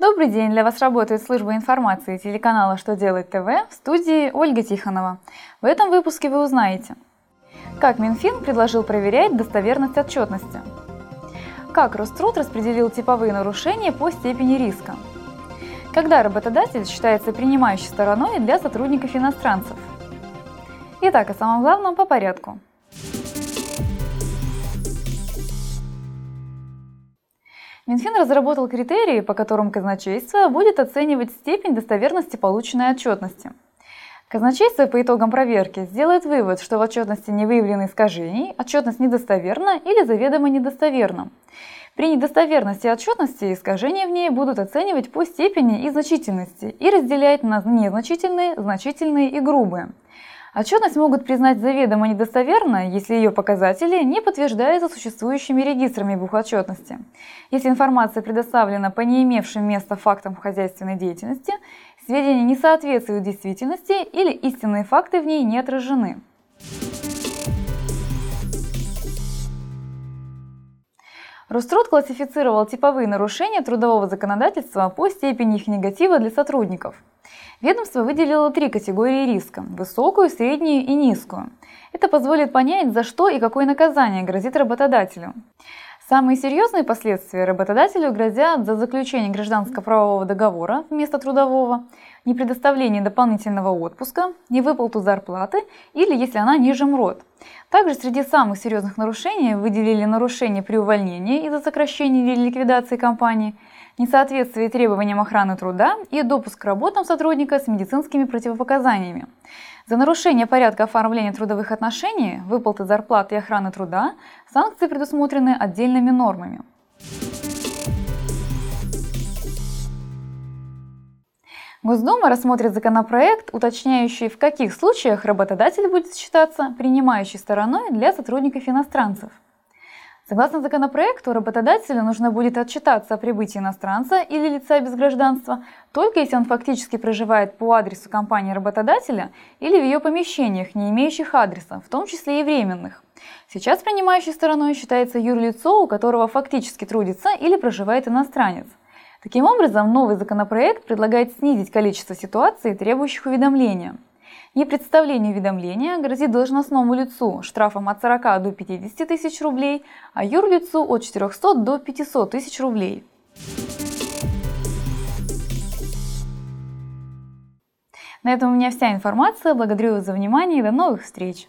Добрый день! Для вас работает служба информации телеканала «Что делать ТВ» в студии Ольга Тихонова. В этом выпуске вы узнаете, как Минфин предложил проверять достоверность отчетности, как Роструд распределил типовые нарушения по степени риска, когда работодатель считается принимающей стороной для сотрудников иностранцев. Итак, о самом главном по порядку – Минфин разработал критерии, по которым казначейство будет оценивать степень достоверности полученной отчетности. Казначейство по итогам проверки сделает вывод, что в отчетности не выявлены искажений, отчетность недостоверна или заведомо недостоверна. При недостоверности отчетности искажения в ней будут оценивать по степени и значительности и разделять на незначительные, значительные и грубые – Отчетность могут признать заведомо недостоверной, если ее показатели не подтверждаются существующими регистрами бухотчетности. Если информация предоставлена по не имевшим места фактам хозяйственной деятельности, сведения не соответствуют действительности или истинные факты в ней не отражены. Роструд классифицировал типовые нарушения трудового законодательства по степени их негатива для сотрудников – Ведомство выделило три категории риска – высокую, среднюю и низкую. Это позволит понять, за что и какое наказание грозит работодателю. Самые серьезные последствия работодателю грозят за заключение гражданско-правового договора вместо трудового, непредоставление дополнительного отпуска, невыплату зарплаты или если она ниже МРОД. Также среди самых серьезных нарушений выделили нарушение при увольнении из-за сокращения или ликвидации компании – несоответствие требованиям охраны труда и допуск к работам сотрудника с медицинскими противопоказаниями. За нарушение порядка оформления трудовых отношений, выплаты зарплаты и охраны труда санкции предусмотрены отдельными нормами. Госдума рассмотрит законопроект, уточняющий, в каких случаях работодатель будет считаться принимающей стороной для сотрудников иностранцев – Согласно законопроекту, работодателю нужно будет отчитаться о прибытии иностранца или лица без гражданства, только если он фактически проживает по адресу компании работодателя или в ее помещениях, не имеющих адреса, в том числе и временных. Сейчас принимающей стороной считается юрлицо, у которого фактически трудится или проживает иностранец. Таким образом, новый законопроект предлагает снизить количество ситуаций, требующих уведомления – Непредставление уведомления грозит должностному лицу штрафом от 40 до 50 тысяч рублей, а юрлицу от 400 до 500 тысяч рублей. На этом у меня вся информация. Благодарю вас за внимание и до новых встреч!